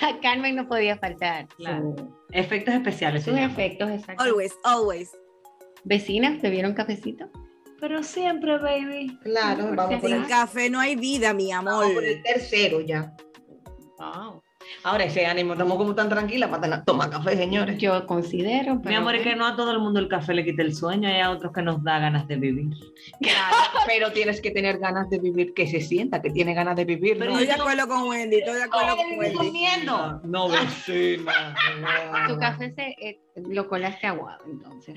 Carmen no podía faltar. Efectos especiales. Sus efectos, exacto. Always, always. Vecinas, ¿te vieron cafecito? Pero siempre, baby. Claro, vamos Sin café no hay vida, mi amor. Vamos por el tercero ya. Wow. Ahora ese ánimo, estamos como tan tranquilas para tomar café, señores. Yo considero. Mi amor, es que no a todo el mundo el café le quita el sueño, hay a otros que nos da ganas de vivir. Claro, pero tienes que tener ganas de vivir, que se sienta que tiene ganas de vivir. Pero estoy de acuerdo con Wendy, estoy de acuerdo con Wendy. comiendo? No, vecina. Tu café se, eh, lo colaste aguado, entonces.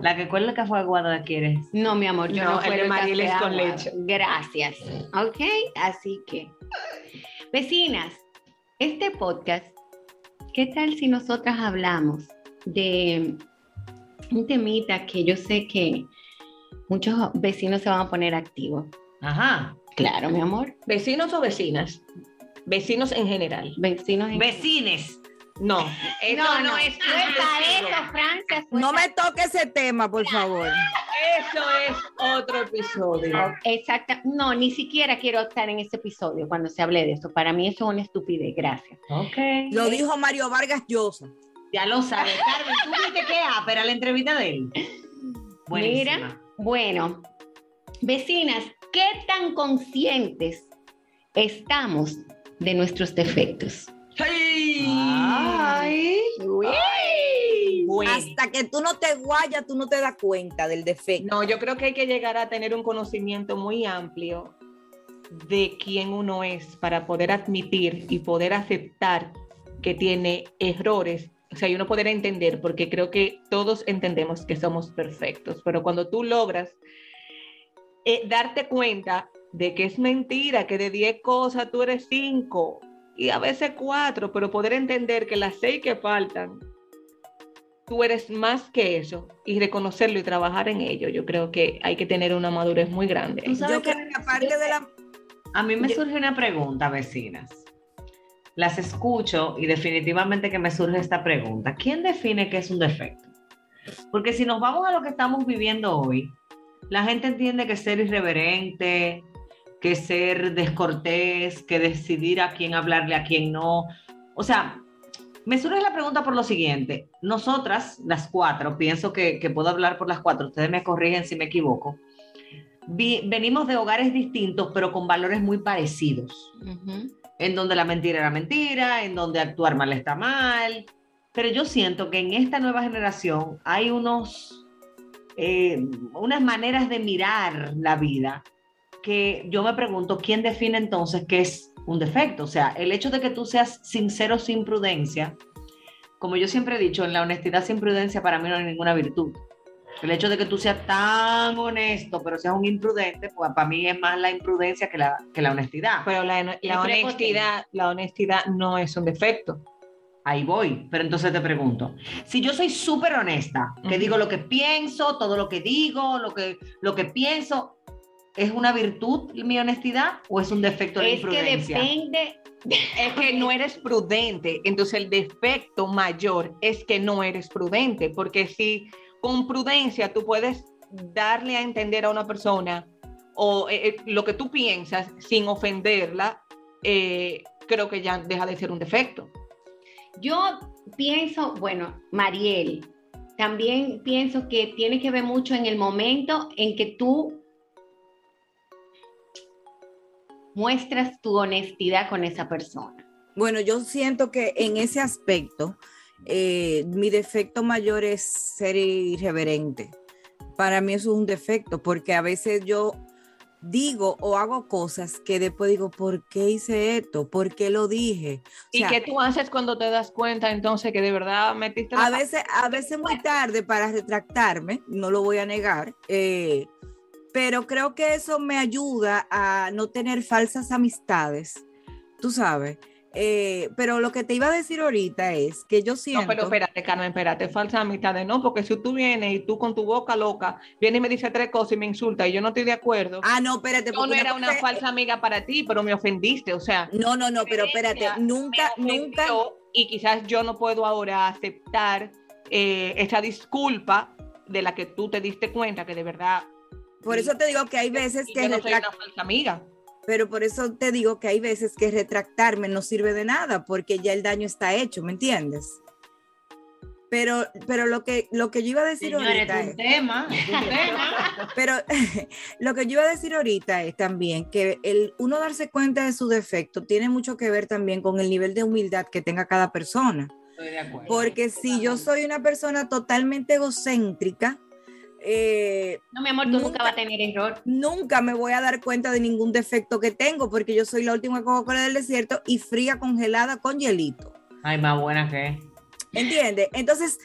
La que cuela el café aguado la quieres. No, mi amor, yo no, no el de con leche. Gracias. Ok, así que. Vecinas, este podcast, ¿qué tal si nosotras hablamos de un temita que yo sé que muchos vecinos se van a poner activos? Ajá. Claro, mi amor. ¿Vecinos o vecinas? Vecinos en general. Vecinos en Vecines. No, no, no, es eso, Francia. No me toque ese tema, por favor. Eso es otro episodio. Exacto. No, ni siquiera quiero estar en ese episodio cuando se hable de eso. Para mí eso es una estupidez. Gracias. Ok. Lo dijo Mario Vargas Llosa. Ya lo sabes, Carmen. ¿Tú viste qué pero la entrevista de él? Mira, bueno, vecinas, ¿qué tan conscientes estamos de nuestros defectos? ¡Ay! ¡Ay! Hasta que tú no te guayas, tú no te das cuenta del defecto. No, yo creo que hay que llegar a tener un conocimiento muy amplio de quién uno es para poder admitir y poder aceptar que tiene errores. O sea, y uno poder entender, porque creo que todos entendemos que somos perfectos, pero cuando tú logras eh, darte cuenta de que es mentira, que de 10 cosas tú eres 5 y a veces 4, pero poder entender que las 6 que faltan tú eres más que eso y reconocerlo y trabajar en ello. Yo creo que hay que tener una madurez muy grande. Yo de la... A mí me surge una pregunta, vecinas. Las escucho y definitivamente que me surge esta pregunta. ¿Quién define qué es un defecto? Porque si nos vamos a lo que estamos viviendo hoy, la gente entiende que ser irreverente, que ser descortés, que decidir a quién hablarle, a quién no. O sea, me surge la pregunta por lo siguiente. Nosotras, las cuatro, pienso que, puedo hablar por las cuatro, ustedes me corrigen si me equivoco, venimos de hogares distintos, pero con valores muy parecidos. En donde la mentira era mentira, en donde actuar mal está mal. Pero yo siento que en esta nueva generación hay unos, eh, unas maneras de mirar la vida que yo me pregunto, ¿quién define entonces qué es un defecto. O sea, el hecho de que tú seas sincero sin prudencia, como yo siempre he dicho, en la honestidad sin prudencia para mí no hay ninguna virtud. El hecho de que tú seas tan honesto, pero seas un imprudente, pues para mí es más la imprudencia que la, que la honestidad. Pero la, la honestidad, la honestidad no es un defecto. Ahí voy, pero entonces te pregunto, si yo soy súper honesta, que digo lo que pienso, todo lo que digo, lo que, lo que pienso, ¿Es una virtud mi honestidad o es un defecto de imprudencia? Es que depende. Es que no eres prudente. Entonces el defecto mayor es que no eres prudente, porque si con prudencia tú puedes darle a entender a una persona o eh, eh, lo que tú piensas sin ofenderla, eh, creo que ya deja de ser un defecto. Yo pienso, bueno, Mariel, también pienso que tiene que ver mucho en el momento en que tú muestras tu honestidad con esa persona. Bueno, yo siento que en ese aspecto, eh, mi defecto mayor es ser irreverente. Para mí eso es un defecto, porque a veces yo digo o hago cosas que después digo, ¿por qué hice esto? ¿Por qué lo dije? O ¿Y sea, qué tú haces cuando te das cuenta entonces que de verdad metiste la a veces, a veces muy tarde para retractarme, no lo voy a negar, eh, pero creo que eso me ayuda a no tener falsas amistades, tú sabes. Eh, pero lo que te iba a decir ahorita es que yo siento... No, pero espérate, Carmen, espérate, falsa amistad no, porque si tú vienes y tú con tu boca loca vienes y me dices tres cosas y me insultas y yo no estoy de acuerdo, Ah, no, espérate. yo no era una falsa amiga para ti, pero me ofendiste, o sea, No, no, no, pero espérate, nunca, nunca... y quizás yo no puedo ahora aceptar eh, esa disculpa de la que tú te diste cuenta que de verdad Por eso te digo que hay veces que yo no soy una falsa amiga. pero por eso te digo que hay veces que retractarme no sirve de nada porque ya el daño está hecho, ¿me entiendes? Pero, pero lo que lo que yo iba a decir Señores, ahorita es tema. pero lo que yo iba a decir ahorita es también que el uno darse cuenta de su defecto tiene mucho que ver también con el nivel de humildad que tenga cada persona. Estoy de acuerdo. Porque si yo soy una persona totalmente egocéntrica, eh, No, mi amor, tú nunca, Nunca- vas a tener error. nunca me voy a dar cuenta de ningún defecto que tengo porque yo soy la última Coca-Cola del desierto y fría congelada con hielito. Ay, más buena que. ¿Entiendes? Entonces,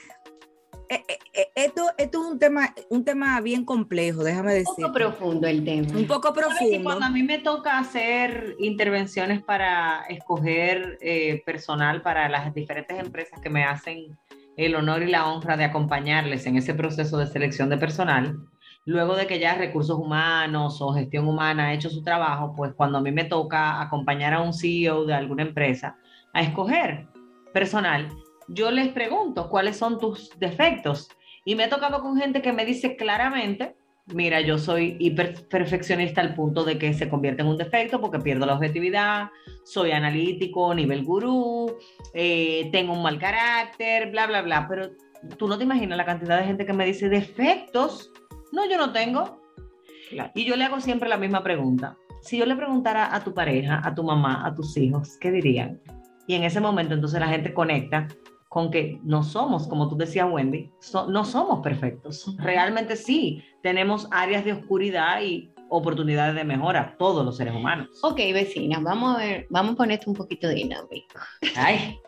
eh, eh, esto, esto es un tema, un tema bien complejo, déjame Un decir. poco profundo el tema. Un poco ¿Sabes que profundo. Cuando a mí me toca hacer intervenciones para escoger eh, personal para las diferentes empresas que me hacen el honor y la honra de acompañarles en ese proceso de selección de personal, luego de que ya recursos humanos o gestión humana ha hecho su trabajo, pues cuando a mí me toca acompañar a un CEO de alguna empresa a escoger personal, yo les pregunto cuáles son tus defectos. Y me he tocado con gente que me dice claramente, mira, yo soy hiper perfeccionista al punto de que se convierte en un defecto porque pierdo la objetividad, soy analítico, nivel gurú, eh, tengo un mal carácter, bla, bla, bla. Pero tú no te imaginas la cantidad de gente que me dice defectos. No, yo no tengo. Y yo le hago siempre la misma pregunta. Si yo le preguntara a tu pareja, a tu mamá, a tus hijos, ¿qué dirían? Y en ese momento entonces la gente conecta con que no somos, como tú decías, Wendy, so- no somos perfectos. Realmente sí, tenemos áreas de oscuridad y oportunidades de mejora, todos los seres humanos. Ok, vecina, vamos a ver, vamos a ponerte un poquito dinámico. Ay,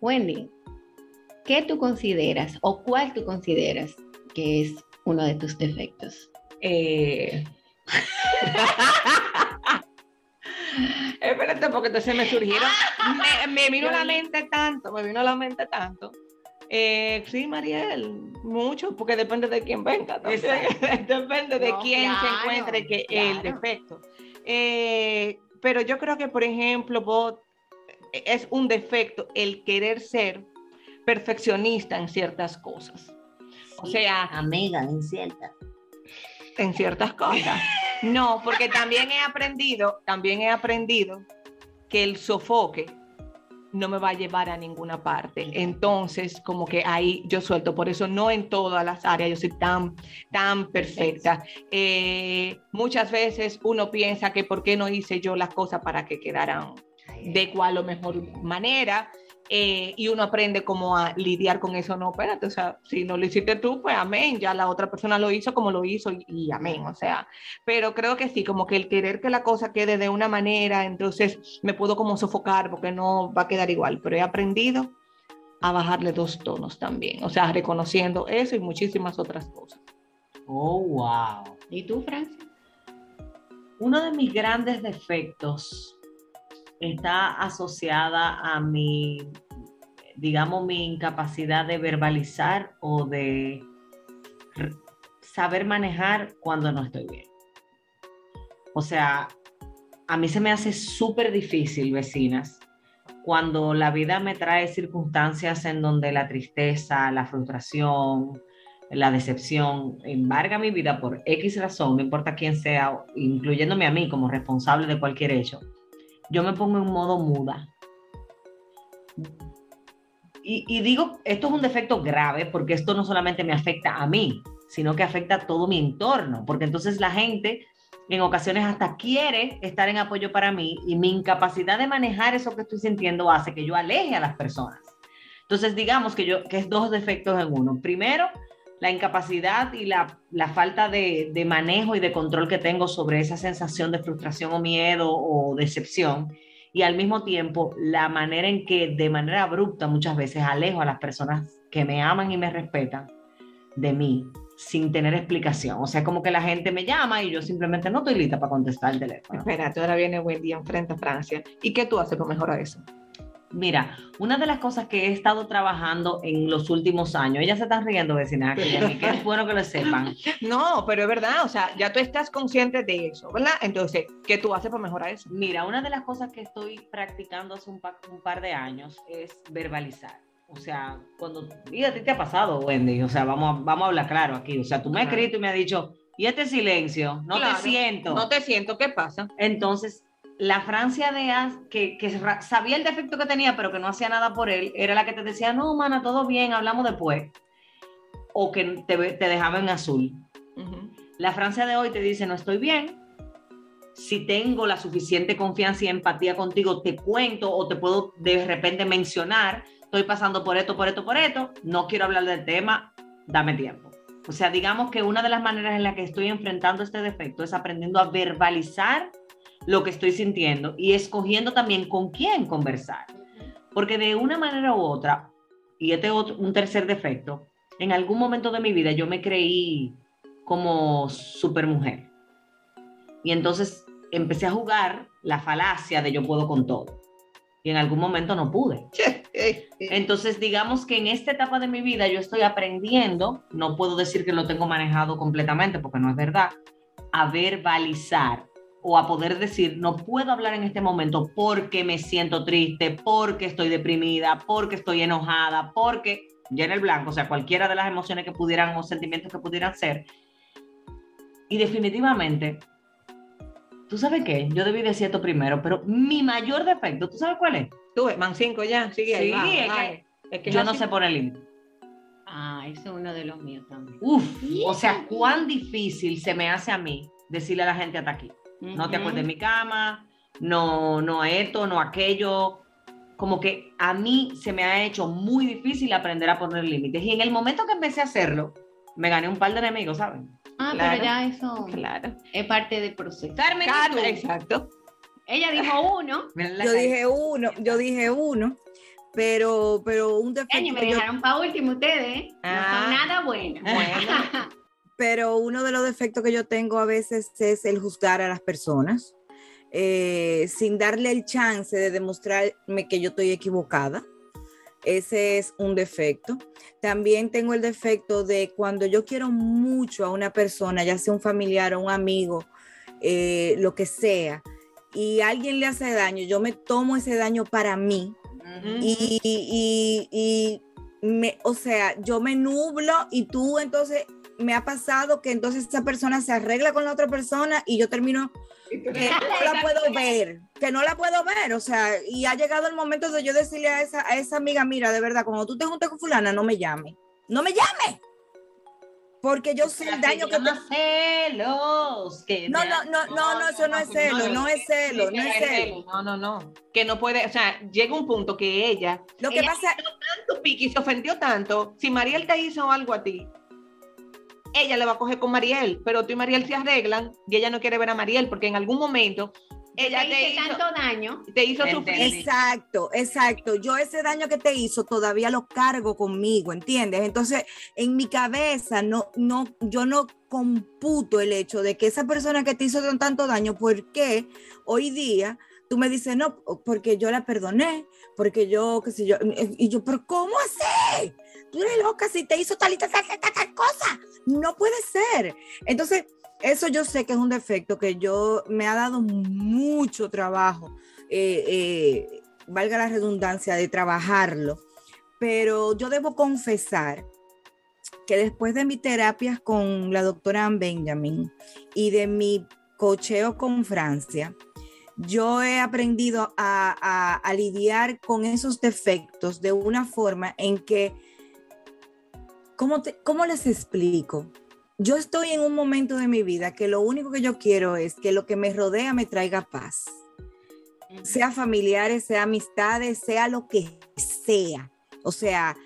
Wendy, ¿qué tú consideras o cuál tú consideras que es uno de tus defectos? Eh... Espérate, porque entonces me surgieron. Me, me vino a la mente tanto, me vino a la mente tanto. Eh, sí, Mariel, mucho, porque depende de quién venga. depende de No, quién se encuentre que el defecto. Eh, pero yo creo que, por ejemplo, vos, es un defecto el querer ser perfeccionista en ciertas cosas. O sea, amiga, incierta. en ciertas cosas. No, porque también he aprendido, también he aprendido que el sofoque no me va a llevar a ninguna parte. Entonces, como que ahí yo suelto. Por eso no en todas las áreas yo soy tan, tan perfecta. Eh, muchas veces uno piensa que por qué no hice yo las cosas para que quedaran de cuál o mejor manera. Eh, y uno aprende cómo a lidiar con eso. No, espérate, o sea, si no lo hiciste tú, pues amén, ya la otra persona lo hizo como lo hizo y, y amén, o sea, pero creo que sí, como que el querer que la cosa quede de una manera, entonces me puedo como sofocar porque no va a quedar igual, pero he aprendido a bajarle dos tonos también, o sea, reconociendo eso y muchísimas otras cosas. Oh, wow. ¿Y tú, Francia? Uno de mis grandes defectos está asociada a mi, digamos, mi incapacidad de verbalizar o de saber manejar cuando no estoy bien. O sea, a mí se me hace súper difícil, vecinas, cuando la vida me trae circunstancias en donde la tristeza, la frustración, la decepción embarga mi vida por X razón, no importa quién sea, incluyéndome a mí como responsable de cualquier hecho, yo me pongo en modo muda. Y, digo, esto es un defecto grave porque esto no solamente me afecta a mí, sino que afecta a todo mi entorno, porque entonces la gente en ocasiones hasta quiere estar en apoyo para mí y mi incapacidad de manejar eso que estoy sintiendo hace que yo aleje a las personas. Entonces, digamos que yo, que es dos defectos en uno. Primero, la incapacidad y la, la falta de, de, manejo y de control que tengo sobre esa sensación de frustración o miedo o decepción. Y al mismo tiempo, la manera en que de manera abrupta muchas veces alejo a las personas que me aman y me respetan de mí sin tener explicación. O sea, como que la gente me llama y yo simplemente no estoy lista para contestar el teléfono. Espérate, ahora viene Wendy enfrente a Francia. ¿Y qué tú haces para mejorar eso? Mira, una de las cosas que he estado trabajando en los últimos años, ellas se están riendo, vecina, que es bueno que lo sepan. No, pero es verdad, o sea, ya tú estás consciente de eso, ¿verdad? Entonces, ¿qué tú haces para mejorar eso? Mira, una de las cosas que estoy practicando hace un, pa un par de años es verbalizar. O sea, cuando, y a ti te ha pasado, Wendy, o sea, vamos a, vamos a hablar claro aquí. O sea, tú me has escrito y me has dicho, ¿y este silencio? No Claro, te siento. No te siento, ¿qué pasa? Entonces, la Francia de As, que, sabía el defecto que tenía, pero que no hacía nada por él, era la que te decía, no, mana, todo bien, hablamos después. O que te, te dejaba en azul. La Francia de hoy te dice, no estoy bien. Si tengo la suficiente confianza y empatía contigo, te cuento o te puedo de repente mencionar, estoy pasando por esto, por esto, por esto, no quiero hablar del tema, dame tiempo. O sea, digamos que una de las maneras en la que estoy enfrentando este defecto es aprendiendo a verbalizar lo que estoy sintiendo y escogiendo también con quién conversar. Porque de una manera u otra, y este es otro- un tercer defecto, en algún momento de mi vida yo me creí como supermujer. Y entonces empecé a jugar la falacia de yo puedo con todo. Y en algún momento no pude. Entonces, digamos que en esta etapa de mi vida yo estoy aprendiendo, no puedo decir que lo tengo manejado completamente porque no es verdad, a verbalizar o a poder decir, no puedo hablar en este momento porque me siento triste, porque estoy deprimida, porque estoy enojada, porque llena el blanco, o sea, cualquiera de las emociones que pudieran o sentimientos que pudieran ser. Y definitivamente, tú sabes qué, yo debí decir esto primero, pero mi mayor defecto, ¿tú sabes cuál es? Tú, man 5 ya, sigue ahí. Sí, vamos, es que. Es que Yo no sé poner límite. Ah, ese es uno de los míos también. Uf, o sea, cuán difícil se me hace a mí decirle a la gente hasta aquí. No te acuerdes de mi cama, no, no esto, no aquello. Como que a mí se me ha hecho muy difícil aprender a poner límites. Y en el momento que empecé a hacerlo, me gané un par de enemigos, ¿saben? Ah, Claro. pero ya eso Claro. es parte del proceso. Carmen, ¿y Carmen, exacto. ella dijo uno. Yo dije uno, yo dije uno, pero, pero un Año, defecto me que yo dejaron para último ustedes, ¿eh? No Ah. son nada buenos. Bueno. pero uno de los defectos que yo tengo a veces es el juzgar a las personas eh, sin darle el chance de demostrarme que yo estoy equivocada. Ese es un defecto. También tengo el defecto de cuando yo quiero mucho a una persona, ya sea un familiar o un amigo, eh, lo que sea, y alguien le hace daño, yo me tomo ese daño para mí y, y- y me, o sea, yo me nublo y tú entonces me ha pasado que entonces esa persona se arregla con la otra persona y yo termino que no la puedo ver, que no la puedo ver, o sea, y ha llegado el momento de yo decirle a esa, a esa amiga, mira, de verdad, cuando tú te juntes con fulana, no me llame, no me llame, porque yo sé el daño que te... llama celos. que No, no, no, no, no, eso no es celo, no es celo, no es celo. No, no, no. Que no puede, o sea, llega un punto que ella, Lo que Ella- pasa, tanto pique y se ofendió tanto, si Mariel te hizo algo a ti, ella le va a coger con Mariel, pero tú y Mariel se arreglan y ella no quiere ver a Mariel porque en algún momento ella te hice hizo, tanto daño. te hizo sufrir. Exacto, exacto. Yo ese daño que te hizo todavía lo cargo conmigo, ¿entiendes? Entonces, en mi cabeza no, no, yo no computo el hecho de que esa persona que te hizo tan- tanto daño, ¿por qué hoy día tú me dices no? Porque yo la perdoné, porque yo, qué sé yo, y yo, pero ¿cómo así? Tú eres loca si te hizo tal y tal, cosa. No puede ser. Entonces, eso yo sé que es un defecto que yo me ha dado mucho trabajo eh, eh, valga la redundancia, de trabajarlo. Pero yo debo confesar que después de mis terapias con la doctora Ann Benjamin y de mi cocheo con Francia, yo he aprendido a lidiar con esos defectos de una forma en que, ¿cómo, te- ¿cómo les explico? Yo estoy en un momento de mi vida que lo único que yo quiero es que lo que me rodea me traiga paz, sea familiares, sea amistades, sea lo que sea. O sea,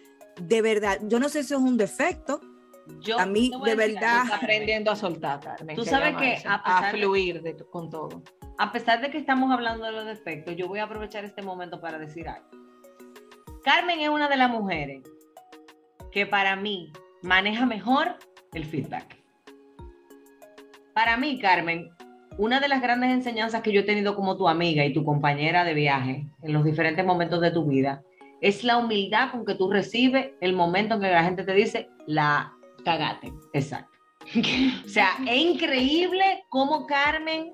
de verdad, yo no sé si es un defecto, Yo A mí, de verdad. Está aprendiendo a soltar, Carmen. Tú sabes que eso, a a, pesar de- fluir de con todo. a pesar de que estamos hablando de los defectos, yo voy a aprovechar este momento para decir algo. Carmen es una de las mujeres que para mí maneja mejor el feedback. Para mí, Carmen, una de las grandes enseñanzas que yo he tenido como tu amiga y tu compañera de viaje en los diferentes momentos de tu vida es la humildad con que tú recibes el momento en que la gente te dice la cagate. Exacto. O sea, es increíble cómo Carmen,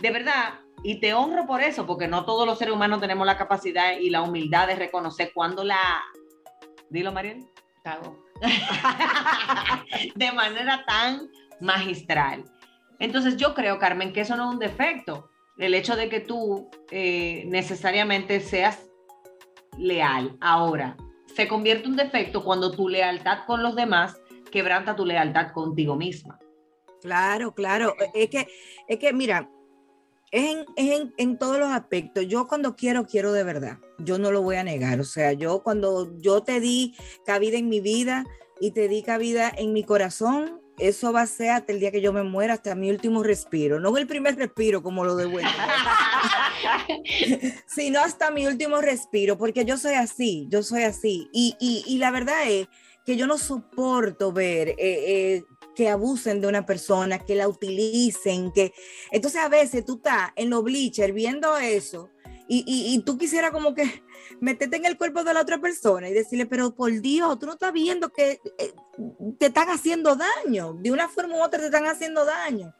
de verdad, y te honro por eso, porque no todos los seres humanos tenemos la capacidad y la humildad de reconocer cuando la... Dilo, Mariel. Cago. de manera tan magistral. Entonces yo creo, Carmen, que eso no es un defecto. El hecho de que tú eh, necesariamente seas leal. Ahora, se convierte un defecto cuando tu lealtad con los demás quebranta tu lealtad contigo misma. Claro, claro. Es que, es que mira, es, en, es en, en todos los aspectos. Yo cuando quiero, quiero de verdad. Yo no lo voy a negar. O sea, yo cuando yo te di cabida en mi vida y te di cabida en mi corazón, eso va a ser hasta el día que yo me muera, hasta mi último respiro. No el primer respiro como lo de Wendy, sino hasta mi último respiro, porque yo soy así, yo soy así. Y, y, y la verdad es que yo no soporto ver eh, eh, que abusen de una persona, que la utilicen, que... Entonces a veces tú estás en los bleachers viendo eso y, y, y tú quisieras como que meterte en el cuerpo de la otra persona y decirle, pero por Dios, tú no estás viendo que eh, te están haciendo daño, de una forma u otra te están haciendo daño.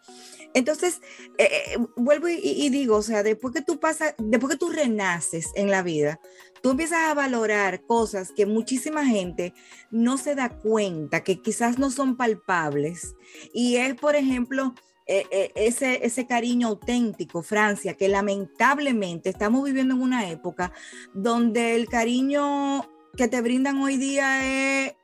Entonces, eh, eh, vuelvo y, y digo, o sea, después que tú pasas, después que tú renaces en la vida, tú empiezas a valorar cosas que muchísima gente no se da cuenta, que quizás no son palpables. Y es, por ejemplo, eh, eh, ese, ese cariño auténtico, Francia, que lamentablemente estamos viviendo en una época donde el cariño que te brindan hoy día es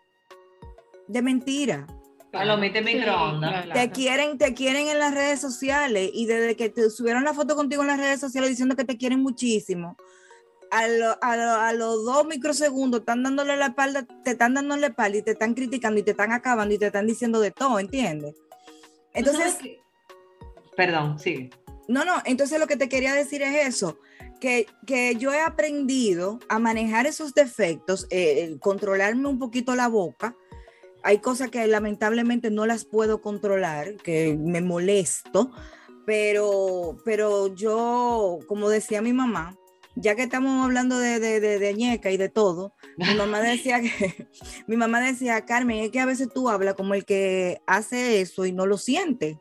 de mentira. Palomita Sí, microondas. Te quieren, te quieren en las redes sociales y desde que te subieron la foto contigo en las redes sociales diciendo que te quieren muchísimo, a, lo- a lo- a los dos microsegundos están dándole la espalda, te están dando la espalda y te están criticando y te están acabando y te están diciendo de todo, ¿entiendes? Entonces. Perdón, sí. no, no, entonces lo que te quería decir es eso, que, que yo he aprendido a manejar esos defectos, eh, controlarme un poquito la boca. Hay cosas que lamentablemente no las puedo controlar, que me molesto, pero, pero yo, como decía mi mamá, ya que estamos hablando de, de, de, de ñeca y de todo, mi mamá decía que, mi mamá decía, Carmen, es que a veces tú hablas como el que hace eso y no lo siente.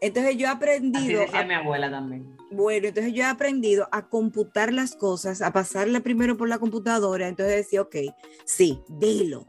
Entonces yo he Así aprendido, decía a- mi abuela también. bueno, entonces yo he aprendido a computar las cosas, a pasarle primero por la computadora, entonces decía, ok, sí, dilo.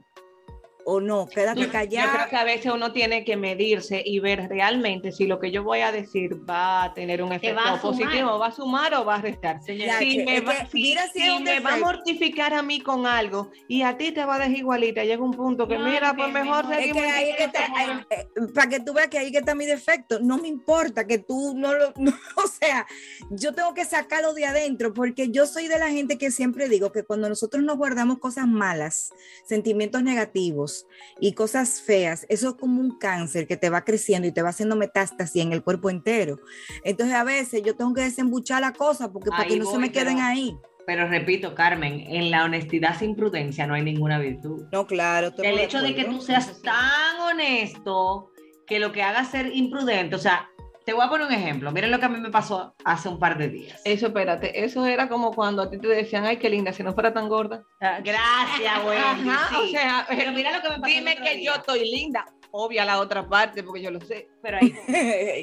O no, quédate Yo, yo creo callado. que a veces uno tiene que medirse y ver realmente si lo que yo voy a decir va a tener un efecto va positivo, va a sumar o va a restar. Señora, si que- me, va, que si- mira si si es un me va a mortificar a mí con algo y a ti te va a dejar igualita, llega un punto que No, mira, pues mejor Es seguimos que ahí es que está, como- eh, para que tú veas que ahí que está mi defecto, no me importa que tú no lo, no, o sea, yo tengo que sacarlo de adentro porque yo soy de la gente que siempre digo que cuando nosotros nos guardamos cosas malas, sentimientos negativos y cosas feas, eso es como un cáncer que te va creciendo y te va haciendo metástasis en el cuerpo entero. Entonces a veces yo tengo que desembuchar la cosa porque para que no se me queden pero- ahí. Pero repito, Carmen, en la honestidad sin prudencia no hay ninguna virtud. No, claro. El hecho de que tú seas tan honesto que lo que hagas ser imprudente, o sea, te voy a poner un ejemplo. Miren lo que a mí me pasó hace un par de días. Eso, espérate, eso era como cuando a ti te decían, ay, qué linda, si no fuera tan gorda. Ah, Gracias, Wendy. Ajá, o sea, Pero mira lo que me pasó. dime que día. yo estoy linda. Obvia la otra parte, porque yo lo sé. Pero ahí.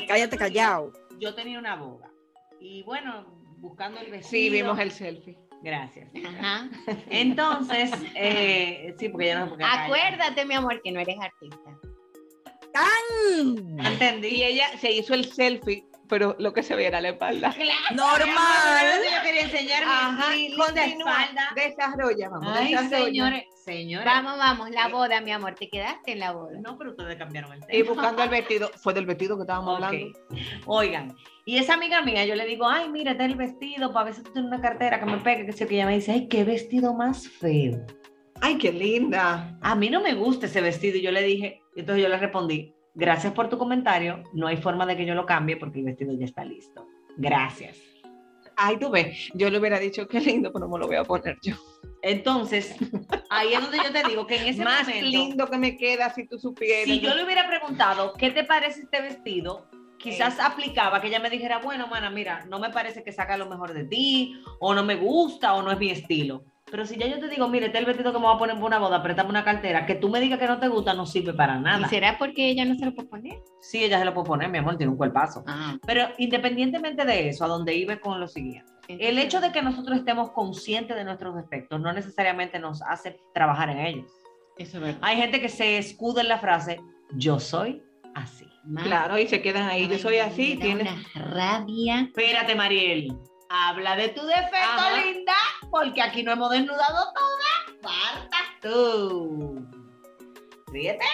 Cállate callado. Yo tenía una boda. Y bueno, buscando el vestido. Sí, vimos el selfie. Gracias. Ajá. Entonces, eh, sí, porque ya no sé por qué acá- Acuérdate, mi amor, que no eres artista. ¡Tan! Entendí. Y ella se hizo el selfie pero lo que se veía era la espalda. Normal. Yo quería enseñar Ajá, mi, continúa, espalda. desarrolla, vamos, Ay, desarrolla. señores, señores. Vamos, vamos, la boda, mi amor. Te quedaste en la boda. No, pero ustedes cambiaron el Y tema. buscando el vestido, fue del vestido que estábamos Ok. hablando. Oigan, y esa amiga mía, yo le digo, ay, mira, está el vestido, para ver si tú tienes una cartera que me pegue, que sé que ella me dice, ay, qué vestido más feo. Ay, qué linda. A mí no me gusta ese vestido. Y yo le dije, y entonces yo le respondí, gracias por tu comentario, no hay forma de que yo lo cambie porque el vestido ya está listo. Gracias. Ay, tú ves, yo le hubiera dicho qué lindo, pero no me lo voy a poner yo. Entonces, ahí es donde yo te digo que en ese Más momento, lindo que me queda si tú supieras. si yo le hubiera preguntado, ¿qué te parece este vestido? Quizás aplicaba que ella me dijera, bueno, mana, mira, no me parece que saca lo mejor de ti, o no me gusta, o no es mi estilo. Pero si ya yo te digo, mire, este es el vestido que me voy a poner por una boda, préstame una cartera, que tú me digas que no te gusta, no sirve para ¿Y nada. será porque ella no se lo puede poner? Sí, ella se lo puede poner, mi amor, tiene un cuerpazo. Ah, Pero independientemente de eso, a donde iba con lo siguiente. El hecho de que nosotros estemos conscientes de nuestros defectos no necesariamente nos hace trabajar en ellos. Eso es verdad. Hay gente que se escuda en la frase, yo soy así. Claro, y se quedan ahí. Yo soy así, tienes. una rabia. Espérate, Mariel. Habla de tu defecto, Ajá. linda, porque aquí no hemos desnudado todas. Falta tú. Ríete.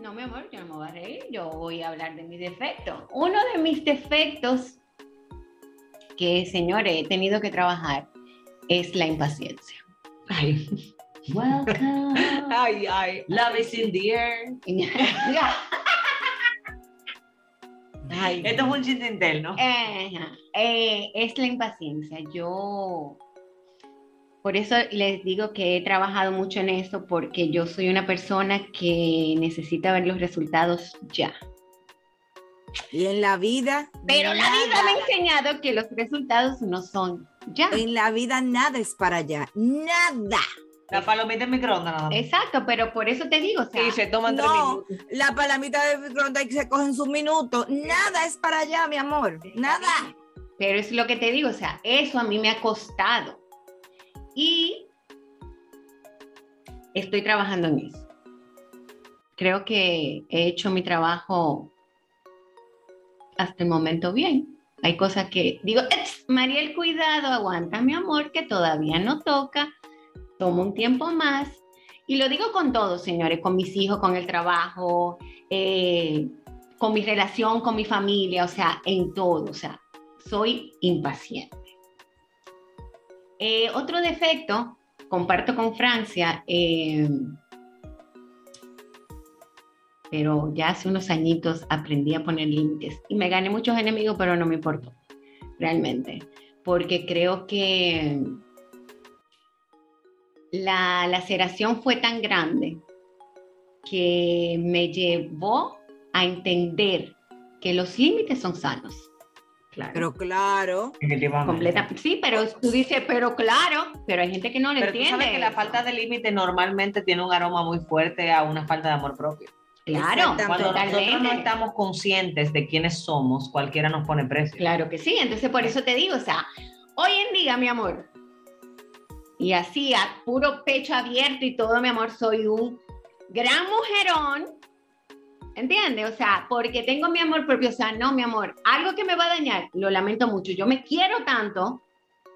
No, mi amor, yo no me voy a reír. Yo voy a hablar de mis defectos. Uno de mis defectos que, señores, he tenido que trabajar es la impaciencia. Ay, Welcome. ay, ay. Love is in the air. Ay. Esto es un chiste interno. Eh, es la impaciencia. Yo, por eso les digo que he trabajado mucho en eso, porque yo soy una persona que necesita ver los resultados ya. Y en la vida. Pero la vida me ha enseñado que los resultados no son ya. En la vida nada es para allá. Nada. La palomita en microondas nada más. Exacto, pero por eso te digo, o sea, Y se toman tres No, minutos. la palamita de microondas que se cogen sus minutos. Nada es para allá, mi amor. Nada. Pero es lo que te digo, o sea, eso a mí me ha costado. Y estoy trabajando en eso. Creo que he hecho mi trabajo hasta el momento bien. Hay cosas que digo, "Ex, Mariel, cuidado, aguanta, mi amor, que todavía no toca. Toma un tiempo más. Y lo digo con todo, señores, con mis hijos, con el trabajo, eh, con mi relación, con mi familia, o sea, en todo, o sea, soy impaciente. Eh, otro defecto, comparto con Francia, eh, pero ya hace unos añitos aprendí a poner límites y me gané muchos enemigos, pero no me importó, realmente, porque creo que la laceración fue tan grande que me llevó a entender que los límites son sanos. Claro. Pero claro. Completa, sí, pero tú dices, pero claro, pero hay gente que no le Pero tú entiende. sabes que la falta de límite normalmente tiene un aroma muy fuerte a una falta de amor propio. Claro. Cuando nosotros no totalmente. estamos conscientes de quiénes somos, cualquiera nos pone precio. Claro que sí, entonces por eso te digo, o sea, hoy en día, mi amor, y así a puro pecho abierto y todo, mi amor, soy un gran mujerón, ¿entiendes? O sea, porque tengo mi amor propio, o sea, no, mi amor, algo que me va a dañar, lo lamento mucho, yo me quiero tanto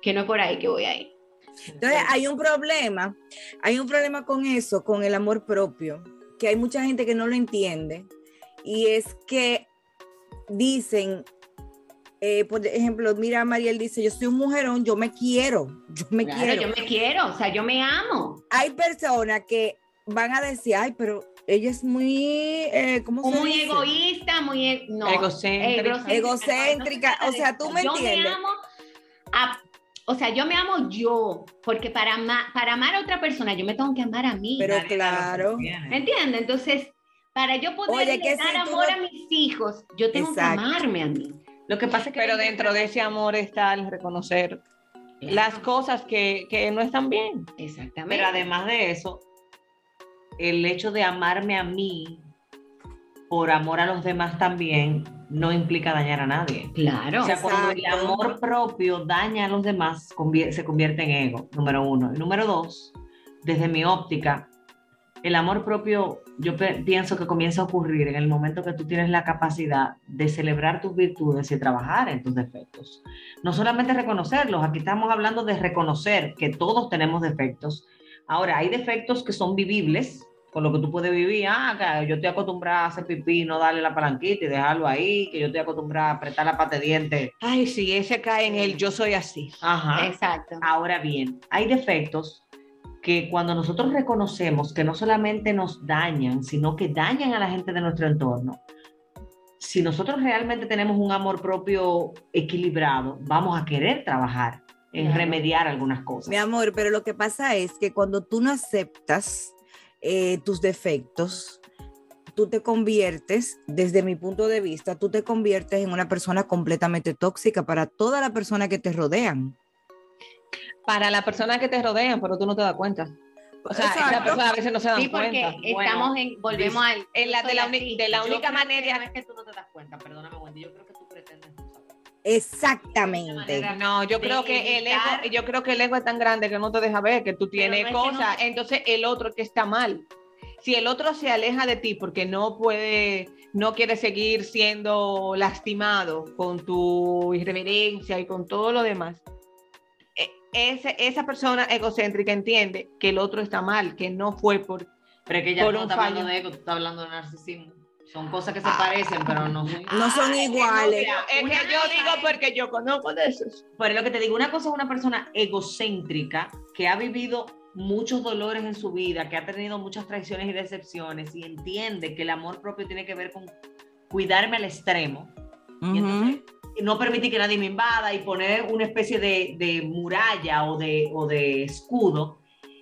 que no es por ahí que voy a ir. Entonces hay un problema, hay un problema con eso, con el amor propio, que hay mucha gente que no lo entiende y es que dicen, eh, por ejemplo, mira, Mariel dice, yo soy un mujerón, yo me quiero, yo me Claro, quiero. yo me quiero, o sea, yo me amo. Hay personas que van a decir, ay, pero ella es muy, eh, ¿cómo O se muy dice? egoísta, muy e- no, Egocéntrica. Egocéntrica, o sea, tú me yo entiendes. me amo, a- o sea, yo me amo yo, porque para, ama- para amar a otra persona yo me tengo que amar a mí. Pero claro. ¿Me entiendes? Entonces, para yo poder Oye, que dar si amor no- a mis hijos, yo tengo Exacto. que amarme a mí. Lo que pasa es que Pero dentro de ese amor está el reconocer las cosas que, que no están bien. Exactamente. Pero además de eso, el hecho de amarme a mí por amor a los demás también no implica dañar a nadie. claro. O sea, cuando el amor propio daña a los demás, convier- se convierte en ego, número uno. Y número dos, desde mi óptica, el amor propio yo pienso que comienza a ocurrir en el momento que tú tienes la capacidad de celebrar tus virtudes y trabajar en tus defectos. No solamente reconocerlos, aquí estamos hablando de reconocer que todos tenemos defectos. Ahora, hay defectos que son vivibles, con lo que tú puedes vivir. Ah, yo estoy acostumbrada a hacer pipí, no darle la palanquita y dejarlo ahí, que yo estoy acostumbrada a apretar la pata de diente. Ay, sí, ese cae en el yo soy así. Ajá. Exacto. Ahora bien, hay defectos que cuando nosotros reconocemos que no solamente nos dañan, sino que dañan a la gente de nuestro entorno, si nosotros realmente tenemos un amor propio equilibrado, vamos a querer trabajar en Claro. remediar algunas cosas. Mi amor, pero lo que pasa es que cuando tú no aceptas eh, tus defectos, tú te conviertes, desde mi punto de vista, tú te conviertes en una persona completamente tóxica para toda la persona que te rodean. Para las personas que te rodean, pero tú no te das cuenta. O sea, Exacto. esas personas a veces no se dan Sí, porque cuenta. estamos en, volvemos al. en la yo de la así. de la Yo única creo que manera- No es que tú no te das cuenta, perdóname, Wendy, yo creo que tú pretendes no saber. Exactamente. No, yo creo que el ego, yo creo que el ego es tan grande que no te deja ver que tú tienes no es que cosas, no- entonces el otro que está mal. Si el otro se aleja de ti porque no puede, no quiere seguir siendo lastimado con tu irreverencia y con todo lo demás, ese- esa persona egocéntrica entiende que el otro está mal, que no fue por Pero es que ya Por no un estás hablando fallo. de ego, tú estás hablando de narcisismo. Son cosas que se Ah. parecen, pero no son No son Ay, es que iguales. no, es que yo digo porque yo conozco de esos. Pero lo que te digo, una cosa es una persona egocéntrica que ha vivido muchos dolores en su vida, que ha tenido muchas traiciones y decepciones y entiende que el amor propio tiene que ver con cuidarme al extremo y entonces no permitir que nadie me invada y poner una especie de, de muralla o de, o de escudo.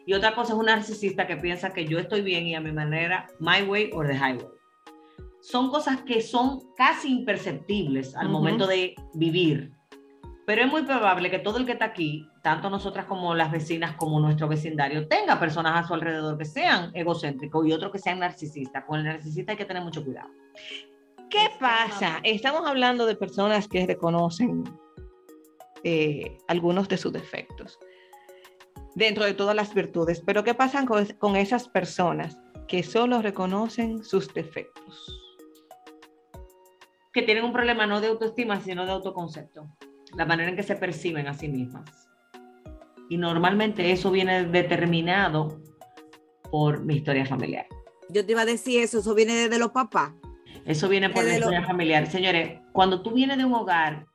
Y otra cosa es un narcisista que piensa que yo estoy bien y a mi manera, my way or the highway. Son cosas que son casi imperceptibles al momento de vivir. Pero es muy probable que todo el que está aquí, tanto nosotras como las vecinas, como nuestro vecindario, tenga personas a su alrededor que sean egocéntricos y otros que sean narcisistas. Con el narcisista hay que tener mucho cuidado. ¿Qué pasa? Estamos hablando de personas que reconocen eh, algunos de sus defectos dentro de todas las virtudes, pero ¿qué pasa con, con esas personas que solo reconocen sus defectos? que tienen un problema no de autoestima, sino de autoconcepto. La manera en que se perciben a sí mismas. Y normalmente eso viene determinado por mi historia familiar. Yo te iba a decir eso, eso viene desde los papás. Eso viene por lo- historia familiar. Señores, cuando tú vienes de un hogar,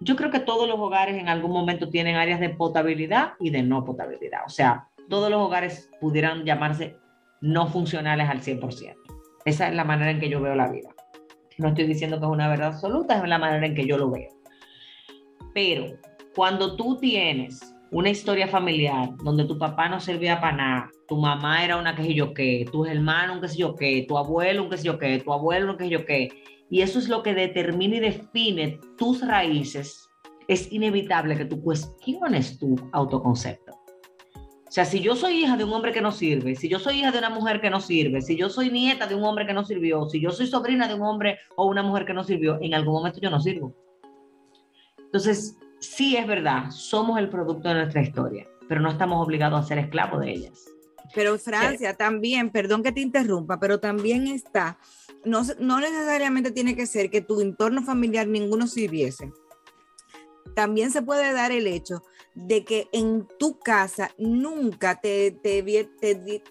yo creo que todos los hogares en algún momento tienen áreas de potabilidad y de no potabilidad. O sea, todos los hogares pudieran llamarse no funcionales al 100%. Esa es la manera en que yo veo la vida. No estoy diciendo que es una verdad absoluta, es la manera en que yo lo veo. Pero cuando tú tienes una historia familiar donde tu papá no servía para nada, tu mamá era una que sé yo qué, tus hermanos un que sé yo qué, tu abuelo un que sé yo qué, tu abuelo un que sé yo qué, y eso es lo que determina y define tus raíces, es inevitable que tú cuestiones tu autoconcepto. O sea, si yo soy hija de un hombre que no sirve, si yo soy hija de una mujer que no sirve, si yo soy nieta de un hombre que no sirvió, si yo soy sobrina de un hombre o una mujer que no sirvió, en algún momento yo no sirvo. Entonces, sí es verdad, somos el producto de nuestra historia, pero no estamos obligados a ser esclavos de ellas. Pero Francia también, perdón que te interrumpa, pero también está, no, no necesariamente tiene que ser que tu entorno familiar ninguno sirviese. También se puede dar el hecho de que en tu casa nunca te, te, te di-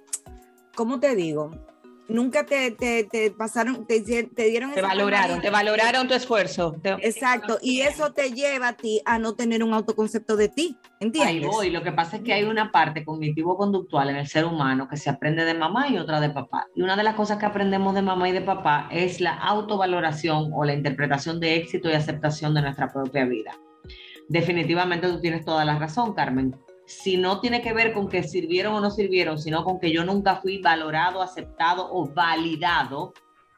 ¿cómo te digo? Nunca te, te, te pasaron, te, te dieron Te valoraron, te valoraron tu esfuerzo. Exacto, y eso te lleva a ti a no tener un autoconcepto de ti, Ahí ¿entiendes? voy. Lo que pasa es que hay una parte cognitivo-conductual en el ser humano que se aprende de mamá y otra de papá. Y una de las cosas que aprendemos de mamá y de papá es la autovaloración o la interpretación de éxito y aceptación de nuestra propia vida. Definitivamente tú tienes toda la razón, Carmen. Si no tiene que ver con que sirvieron o no sirvieron, sino con que yo nunca fui valorado, aceptado o validado,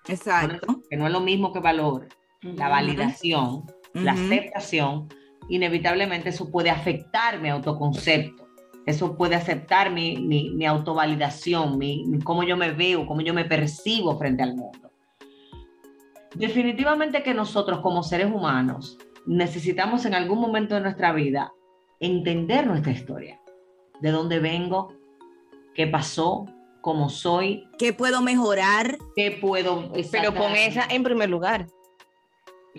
Exacto. que no es lo mismo que valor, la validación, la Ujú. aceptación, inevitablemente eso puede afectar mi autoconcepto. Eso puede afectar mi, mi, mi autovalidación, mi, mi- cómo yo me veo, cómo yo me percibo frente al mundo. Definitivamente que nosotros como seres humanos necesitamos en algún momento de nuestra vida entender nuestra historia, de dónde vengo, qué pasó, como soy, ¿Qué puedo mejorar? qué puedo... Pero pon esa en primer lugar.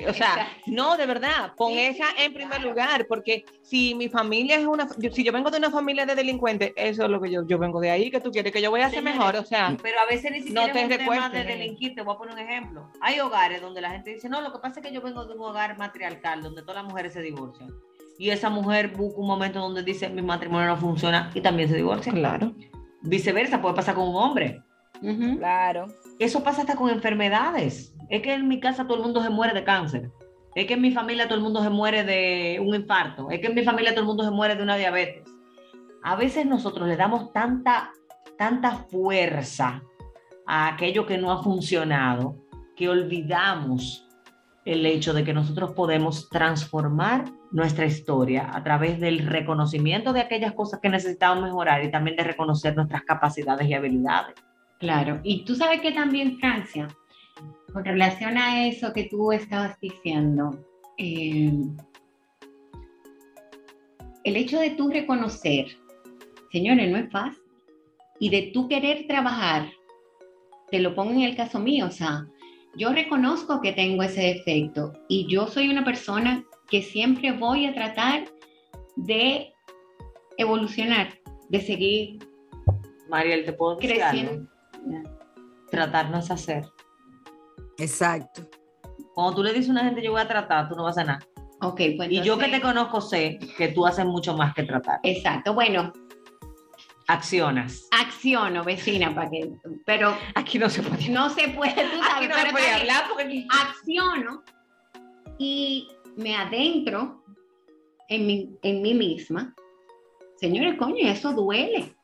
O sea, no, de verdad, pon Sí, esa en primer claro. lugar, porque si mi familia es una, yo- si yo vengo de una familia de delincuentes, eso es lo que yo, yo vengo de ahí, que tú quieres que yo voy a hacer Señores, mejor, o sea, Pero a veces ni siquiera No te es un tema recuestes, de delinquir. Te voy a poner un ejemplo. Hay hogares donde la gente dice, no, lo que pasa es que yo vengo de un hogar matriarcal donde todas las mujeres se divorcian. Y esa mujer busca un momento donde dice, mi matrimonio no funciona y también se divorcia. claro. Viceversa, puede pasar con un hombre. Claro. Eso pasa hasta con enfermedades. Es que en mi casa todo el mundo se muere de cáncer. Es que en mi familia todo el mundo se muere de un infarto. Es que en mi familia todo el mundo se muere de una diabetes. A veces nosotros le damos tanta, tanta fuerza a aquello que no ha funcionado que olvidamos el hecho de que nosotros podemos transformar nuestra historia a través del reconocimiento de aquellas cosas que necesitamos mejorar y también de reconocer nuestras capacidades y habilidades. Claro, y tú sabes que también Francia, con relación a eso que tú estabas diciendo, eh, el hecho de tú reconocer, señores, no es fácil, y de tú querer trabajar, te lo pongo en el caso mío, o sea, yo reconozco que tengo ese defecto y yo soy una persona que siempre voy a tratar de evolucionar, de seguir Mariel, ¿te puedo decir creciendo. algo? Tratar no es hacer. Exacto. Cuando tú le dices a una gente yo voy a tratar, tú no vas a nada. Ok, pues Y yo que entonces- te conozco sé que tú haces mucho más que tratar. Exacto, bueno, Accionas. acciono, vecina, para que, pero Aquí no se puede. no se puede, tú Aquí sabes, no pero se puede está bien. hablar porque acciono y me adentro en mí, en mí misma. Señores, coño, eso duele.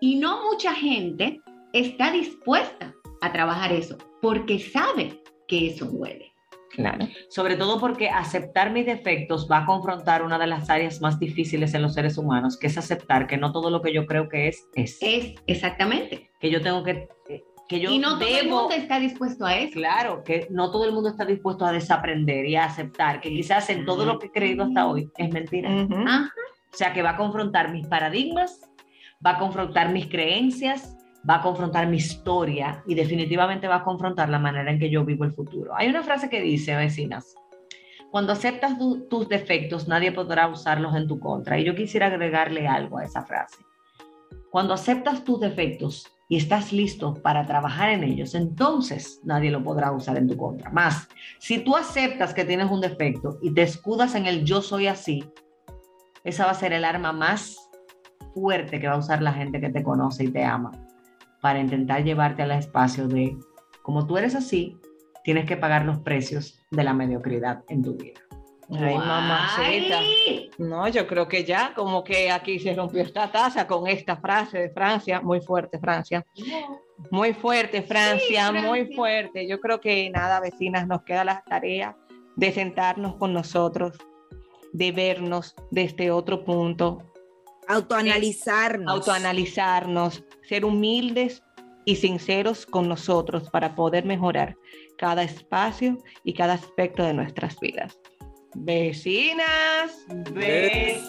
Y no mucha gente está dispuesta a trabajar eso porque sabe que eso duele. Claro. Sobre todo porque aceptar mis defectos va a confrontar una de las áreas más difíciles en los seres humanos, que es aceptar que no todo lo que yo creo que es, es. Es exactamente. Que yo tengo que... eh, Que yo y no todo el debo... mundo está dispuesto a eso. Claro, que no todo el mundo está dispuesto a desaprender y a aceptar que quizás en todo lo que he creído hasta hoy es mentira. Ah, O sea, que va a confrontar mis paradigmas, va a confrontar mis creencias, va a confrontar mi historia y definitivamente va a confrontar la manera en que yo vivo el futuro. Hay una frase que dice, vecinas, cuando aceptas tu- tus defectos, nadie podrá usarlos en tu contra. Y yo quisiera agregarle algo a esa frase. Cuando aceptas tus defectos y estás listo para trabajar en ellos, entonces nadie lo podrá usar en tu contra. Más, si tú aceptas que tienes un defecto y te escudas en el yo soy así, esa va a ser el arma más fuerte que va a usar la gente que te conoce y te ama para intentar llevarte al espacio de, como tú eres así, tienes que pagar los precios de la mediocridad en tu vida. Ay, mamacita. No, yo creo que ya como que aquí se rompió esta taza con esta frase de Francia, muy fuerte Francia, muy fuerte Francia, Sí, muy Francia. fuerte. Yo creo que nada, vecinas, nos queda la tarea de sentarnos con nosotros, de vernos desde otro punto, Autoanalizarnos. Autoanalizarnos, ser humildes y sinceros con nosotros para poder mejorar cada espacio y cada aspecto de nuestras vidas. Vecinas, vecinas.